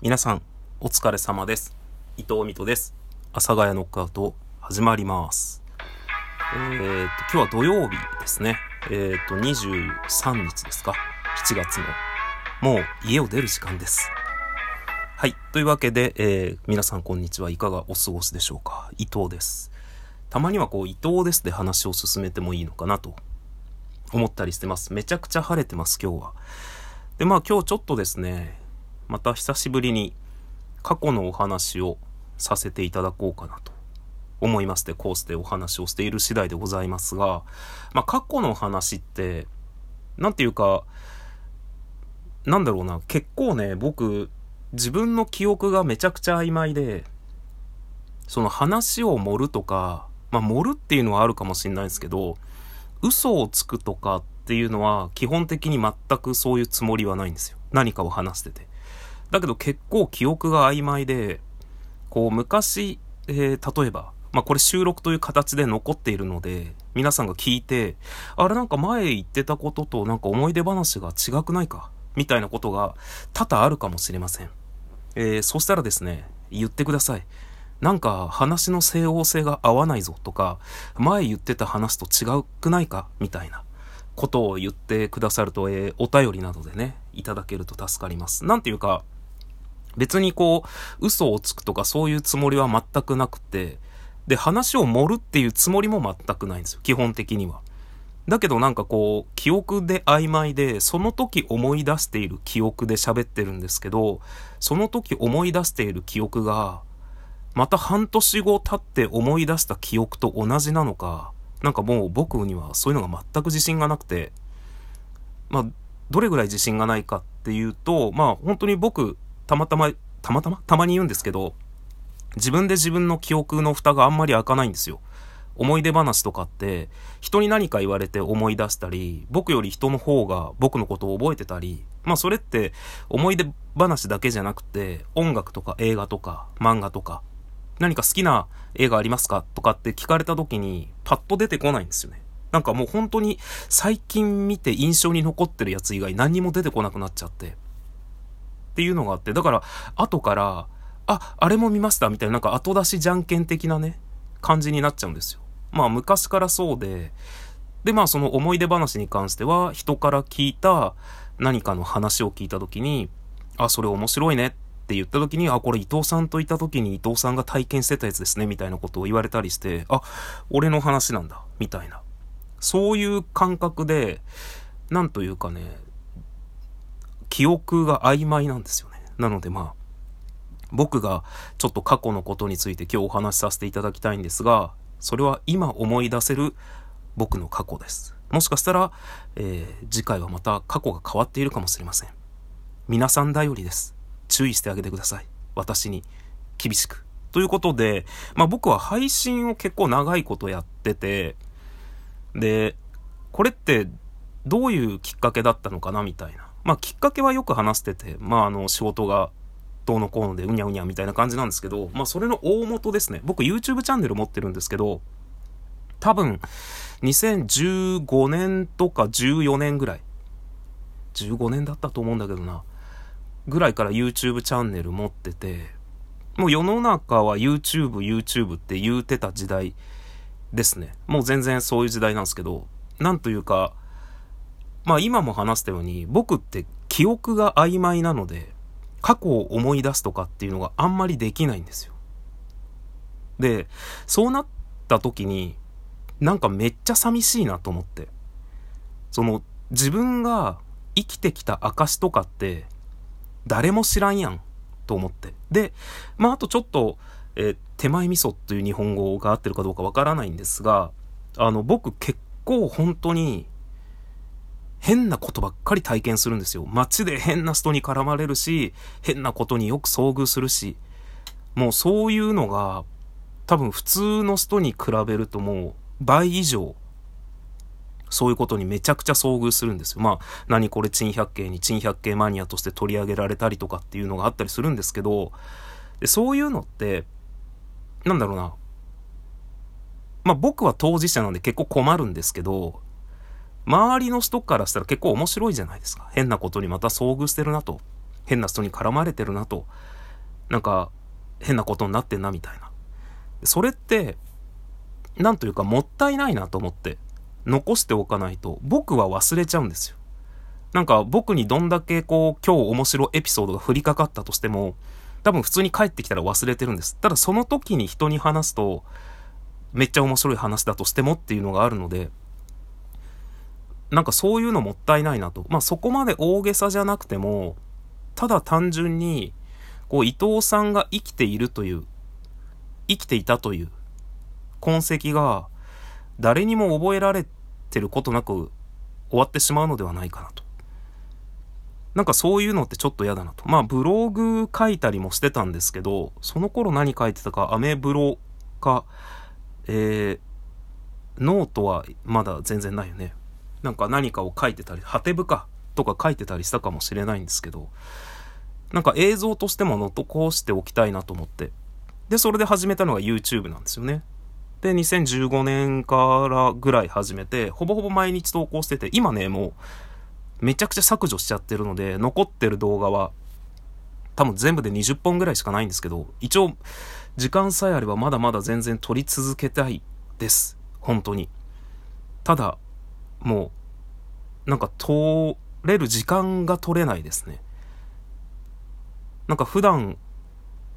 皆さん、お疲れ様です。伊藤美斗です。阿佐ヶ谷ノックアウト、始まります。えーと、今日は土曜日ですね。えーと、23日ですか。7月の。もう家を出る時間です。はい。というわけで、えー皆さんこんにちは。いかがお過ごしでしょうか。伊藤です。たまにはこう、伊藤ですで話を進めてもいいのかなと思ったりしてます。めちゃくちゃ晴れてます、今日は。で、まあ今日ちょっとですね、また久しぶりに過去のお話をさせていただこうかなと思いまして、コースでお話をしている次第でございますが、まあ過去の話って、なんていうか、なんだろうな、結構ね、僕、自分の記憶がめちゃくちゃ曖昧で、その話を盛るとか、まあ盛るっていうのはあるかもしれないですけど、嘘をつくとかっていうのは基本的に全くそういうつもりはないんですよ。何かを話してて。だけど結構記憶が曖昧で、こう昔、えー例えば、まあこれ収録という形で残っているので、皆さんが聞いて、あれなんか前言ってたこととなんか思い出話が違くないかみたいなことが多々あるかもしれません。えーそしたらですね、言ってください。なんか話の整合性が合わないぞとか、前言ってた話と違くないかみたいなことを言ってくださると、えーお便りなどでね、いただけると助かります。なんていうか、別にこう、嘘をつくとかそういうつもりは全くなくて、で、話を盛るっていうつもりも全くないんですよ。基本的には。だけどなんかこう、記憶で曖昧で、その時思い出している記憶で喋ってるんですけど、その時思い出している記憶が、また半年後経って思い出した記憶と同じなのか、なんかもう僕にはそういうのが全く自信がなくて、まあ、どれぐらい自信がないかっていうと、まあ本当に僕、たまたま、たまたま？たまに言うんですけど、自分で自分の記憶の蓋があんまり開かないんですよ。思い出話とかって、人に何か言われて思い出したり、僕より人の方が僕のことを覚えてたり、まあそれって思い出話だけじゃなくて、音楽とか映画とか漫画とか、何か好きな映画ありますかとかって聞かれた時に、パッと出てこないんですよね。なんかもう本当に最近見て印象に残ってるやつ以外何にも出てこなくなっちゃって。っていうのがあって、だから後から、あ、あれも見ましたみたいななんか後出しじゃんけん的なね、感じになっちゃうんですよ。まあ昔からそうで、でまあその思い出話に関しては人から聞いた何かの話を聞いた時に、あ、それ面白いねって言った時に、あ、これ伊藤さんといた時に伊藤さんが体験してたやつですねみたいなことを言われたりして、あ、俺の話なんだみたいな。そういう感覚で、なんというかね、記憶が曖昧なんですよね。なのでまあ、僕がちょっと過去のことについて今日お話しさせていただきたいんですが、それは今思い出せる僕の過去です。もしかしたら、えー次回はまた過去が変わっているかもしれません。皆さん頼りです。注意してあげてください。私に厳しく。ということで、まあ僕は配信を結構長いことやってて、で、これってどういうきっかけだったのかなみたいな。まあきっかけはよく話してて、まああの仕事がどうのこうのでうにゃうにゃみたいな感じなんですけど、まあそれの大元ですね。僕 YouTube チャンネル持ってるんですけど、多分2015年とか14年ぐらい、15年だったと思うんだけどな、ぐらいから YouTube チャンネル持ってて、もう世の中は YouTube、YouTube って言うてた時代ですね。もう全然そういう時代なんですけど、なんというか、まあ今も話したように、僕って記憶が曖昧なので、過去を思い出すとかっていうのがあんまりできないんですよ。で、そうなった時に、なんかめっちゃ寂しいなと思って。その、自分が生きてきた証とかって、誰も知らんやん、と思って。で、まああとちょっと、え手前味噌という日本語が合ってるかどうかわからないんですが、あの、僕結構本当に、変なことばっかり体験するんですよ。街で変な人に絡まれるし、変なことによく遭遇するし、もうそういうのが、多分普通の人に比べるともう倍以上、そういうことにめちゃくちゃ遭遇するんですよ。まあ、何これ珍百景に珍百景マニアとして取り上げられたりとかっていうのがあったりするんですけど、でそういうのって、なんだろうな。まあ僕は当事者なんで結構困るんですけど、周りの人からしたら結構面白いじゃないですか。変なことにまた遭遇してるなと。変な人に絡まれてるなと、なんか変なことになってんなみたいな。それって、なんというかもったいないなと思って、残しておかないと僕は忘れちゃうんですよ。なんか僕にどんだけこう今日面白エピソードが降りかかったとしても、多分普通に帰ってきたら忘れてるんです。ただその時に人に話すと、めっちゃ面白い話だとしてもっていうのがあるので、なんかそういうのもったいないなと。まあそこまで大げさじゃなくても、ただ単純に、こう伊藤さんが生きているという、生きていたという痕跡が誰にも覚えられてることなく終わってしまうのではないかなと。なんかそういうのってちょっと嫌だなと。まあブログ書いたりもしてたんですけど、その頃何書いてたか、アメブロか、えー、ノートはまだ全然ないよね。なんか何かを書いてたり、ハテブかとか書いてたりしたかもしれないんですけど、なんか映像としても残しておきたいなと思って。で、それで始めたのが YouTube なんですよね。で、2015年からぐらい始めて、ほぼほぼ毎日投稿してて、今ね、もう、めちゃくちゃ削除しちゃってるので、残ってる動画は、多分全部で20本ぐらいしかないんですけど、一応、時間さえあればまだまだ全然撮り続けたいです。本当に。ただ、もう、なんか通れる時間が取れないですね。なんか普段、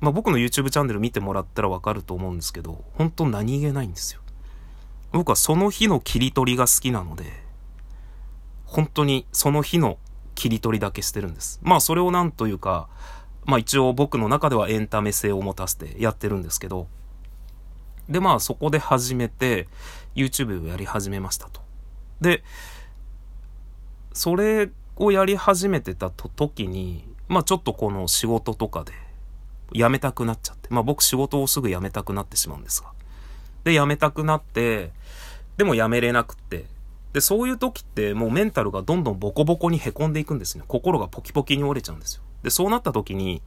まあ僕の YouTube チャンネル見てもらったらわかると思うんですけど、本当何気ないんですよ。僕はその日の切り取りが好きなので、本当にその日の切り取りだけしてるんです。まあそれをなんというか、まあ一応僕の中ではエンタメ性を持たせてやってるんですけど、でまあそこで始めて、YouTube をやり始めましたと。で、それをやり始めてた時に、まあちょっとこの仕事とかで辞めたくなっちゃって、まあ僕仕事をすぐ辞めたくなってしまうんですが。で、辞めたくなって、でも辞めれなくって、で、そういう時ってもうメンタルがどんどんボコボコに凹んでいくんですね。心がポキポキに折れちゃうんですよ。で、そうなった時に、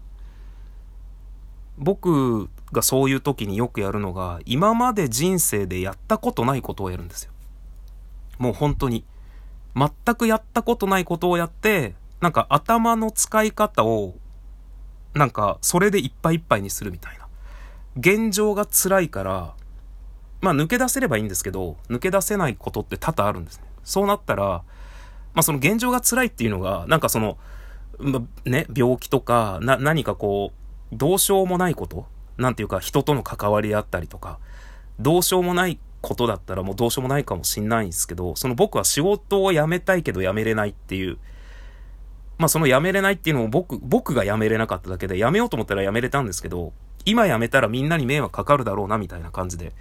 僕がそういう時によくやるのが、今まで人生でやったことないことをやるんですよ。もう本当に。全くやったことないことをやって、なんか頭の使い方を、なんかそれでいっぱいいっぱいにするみたいな。現状が辛いから、まあ抜け出せればいいんですけど、抜け出せないことって多々あるんですね。そうなったら、まあその現状が辛いっていうのが、なんかその、ま、ね、病気とか、な、何かこう、どうしようもないことなんていうか人との関わりであったりとか、どうしようもないことだったらもうどうしようもないかもしんないんですけど、その僕は仕事を辞めたいけど辞めれないっていう、まあその辞めれないっていうのも僕、僕が辞めれなかっただけで、辞めようと思ったら辞めれたんですけど、今辞めたらみんなに迷惑かかるだろうなみたいな感じで。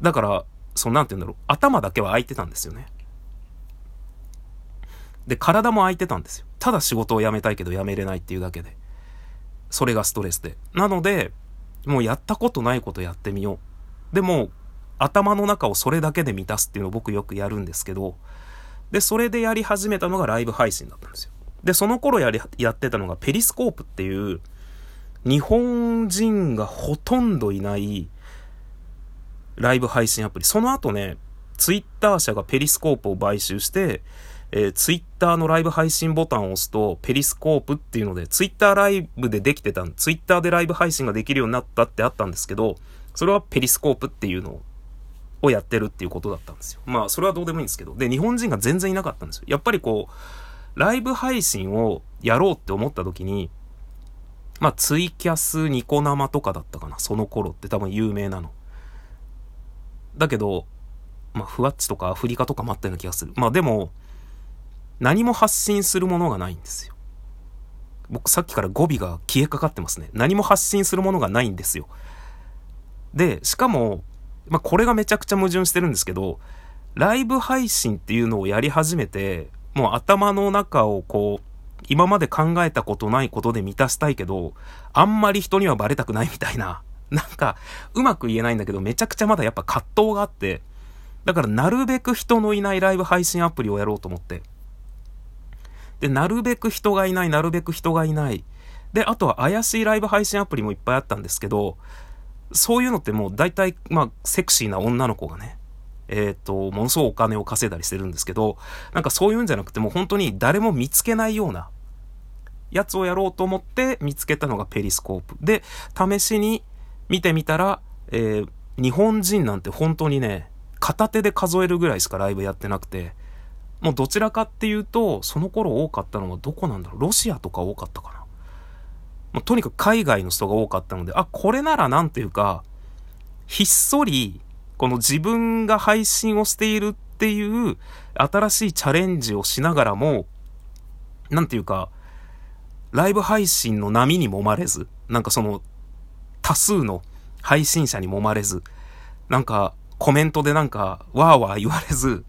だから、そのなんて言うんだろう、頭だけは空いてたんですよね。で、体も空いてたんですよ。ただ仕事を辞めたいけど辞めれないっていうだけで。それがストレスで。なので、もうやったことないことやってみよう。でも、頭の中をそれだけで満たすっていうのを僕よくやるんですけど、で、それでやり始めたのがライブ配信だったんですよ。で、その頃やり、やってたのがペリスコープっていう、日本人がほとんどいないライブ配信アプリ。その後ね、ツイッター社がペリスコープを買収して、えー、ツイッターのライブ配信ボタンを押すと、ペリスコープっていうので、ツイッターライブでできてた、ツイッターでライブ配信ができるようになったってあったんですけど、それはペリスコープっていうのををやってるっていうことだったんですよ。まあ、それはどうでもいいんですけど。で、日本人が全然いなかったんですよ。やっぱりこう、ライブ配信をやろうって思った時に、まあ、ツイキャス、ニコ生とかだったかな。その頃って多分有名なの。だけど、まあ、ふわっちとかアフリカとかもあったような気がする。まあでも、何も発信するものがないんですよ。僕さっきから語尾が消えかかってますね。何も発信するものがないんですよ。で、しかも、まあ、これがめちゃくちゃ矛盾してるんですけど、ライブ配信っていうのをやり始めて、もう頭の中をこう、今まで考えたことないことで満たしたいけど、あんまり人にはバレたくないみたいな、なんか、うまく言えないんだけど、めちゃくちゃまだやっぱ葛藤があって、だからなるべく人のいないライブ配信アプリをやろうと思って。で、なるべく人がいない、なるべく人がいない。で、あとは怪しいライブ配信アプリもいっぱいあったんですけど、そういうのってもう大体、まあ、セクシーな女の子がね、えっ、ー、と、ものすごいお金を稼いだりしてるんですけど、なんかそういうんじゃなくてもう本当に誰も見つけないような、やつをやろうと思って見つけたのがペリスコープ。で、試しに見てみたら、えー、日本人なんて本当にね、片手で数えるぐらいしかライブやってなくて、もうどちらかっていうと、その頃多かったのはどこなんだろう？ロシアとか多かったかな？もうとにかく海外の人が多かったので、あ、これならなんていうか、ひっそり、この自分が配信をしているっていう新しいチャレンジをしながらも、なんていうか、ライブ配信の波に揉まれず、なんかその、多数の配信者に揉まれず、なんかコメントでなんかわーわー言われず、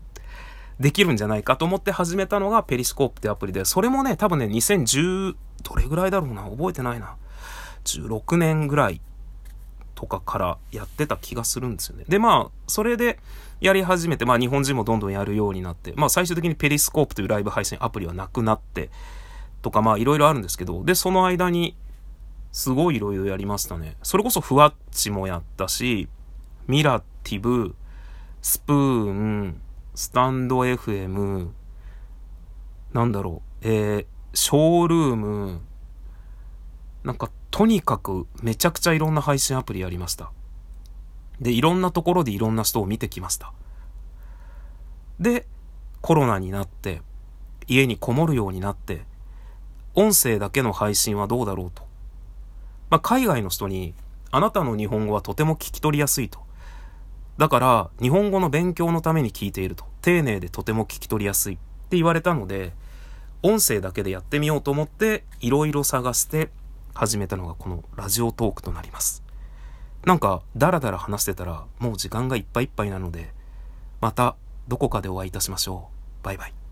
できるんじゃないかと思って始めたのがペリスコープってアプリで、それもね、多分ね、2010、どれぐらいだろうな？覚えてないな。16年ぐらいとかからやってた気がするんですよね。で、まあ、それでやり始めて、まあ日本人もどんどんやるようになって、まあ最終的にペリスコープというライブ配信アプリはなくなって、とかまあいろいろあるんですけど、で、その間にすごいいろいろやりましたね。それこそふわっちもやったし、ミラティブ、スプーン、スタンド FM、なんだろう、えー、ショールーム、なんかとにかくめちゃくちゃいろんな配信アプリやりました。で、いろんなところでいろんな人を見てきました。で、コロナになって、家にこもるようになって、音声だけの配信はどうだろうと。まあ、海外の人に、あなたの日本語はとても聞き取りやすいと。だから、日本語の勉強のために聞いていると。丁寧でとても聞き取りやすいって言われたので、音声だけでやってみようと思って、いろいろ探して始めたのがこのラジオトークとなります。なんか、だらだら話してたら、もう時間がいっぱいいっぱいなので、また、どこかでお会いいたしましょう。バイバイ。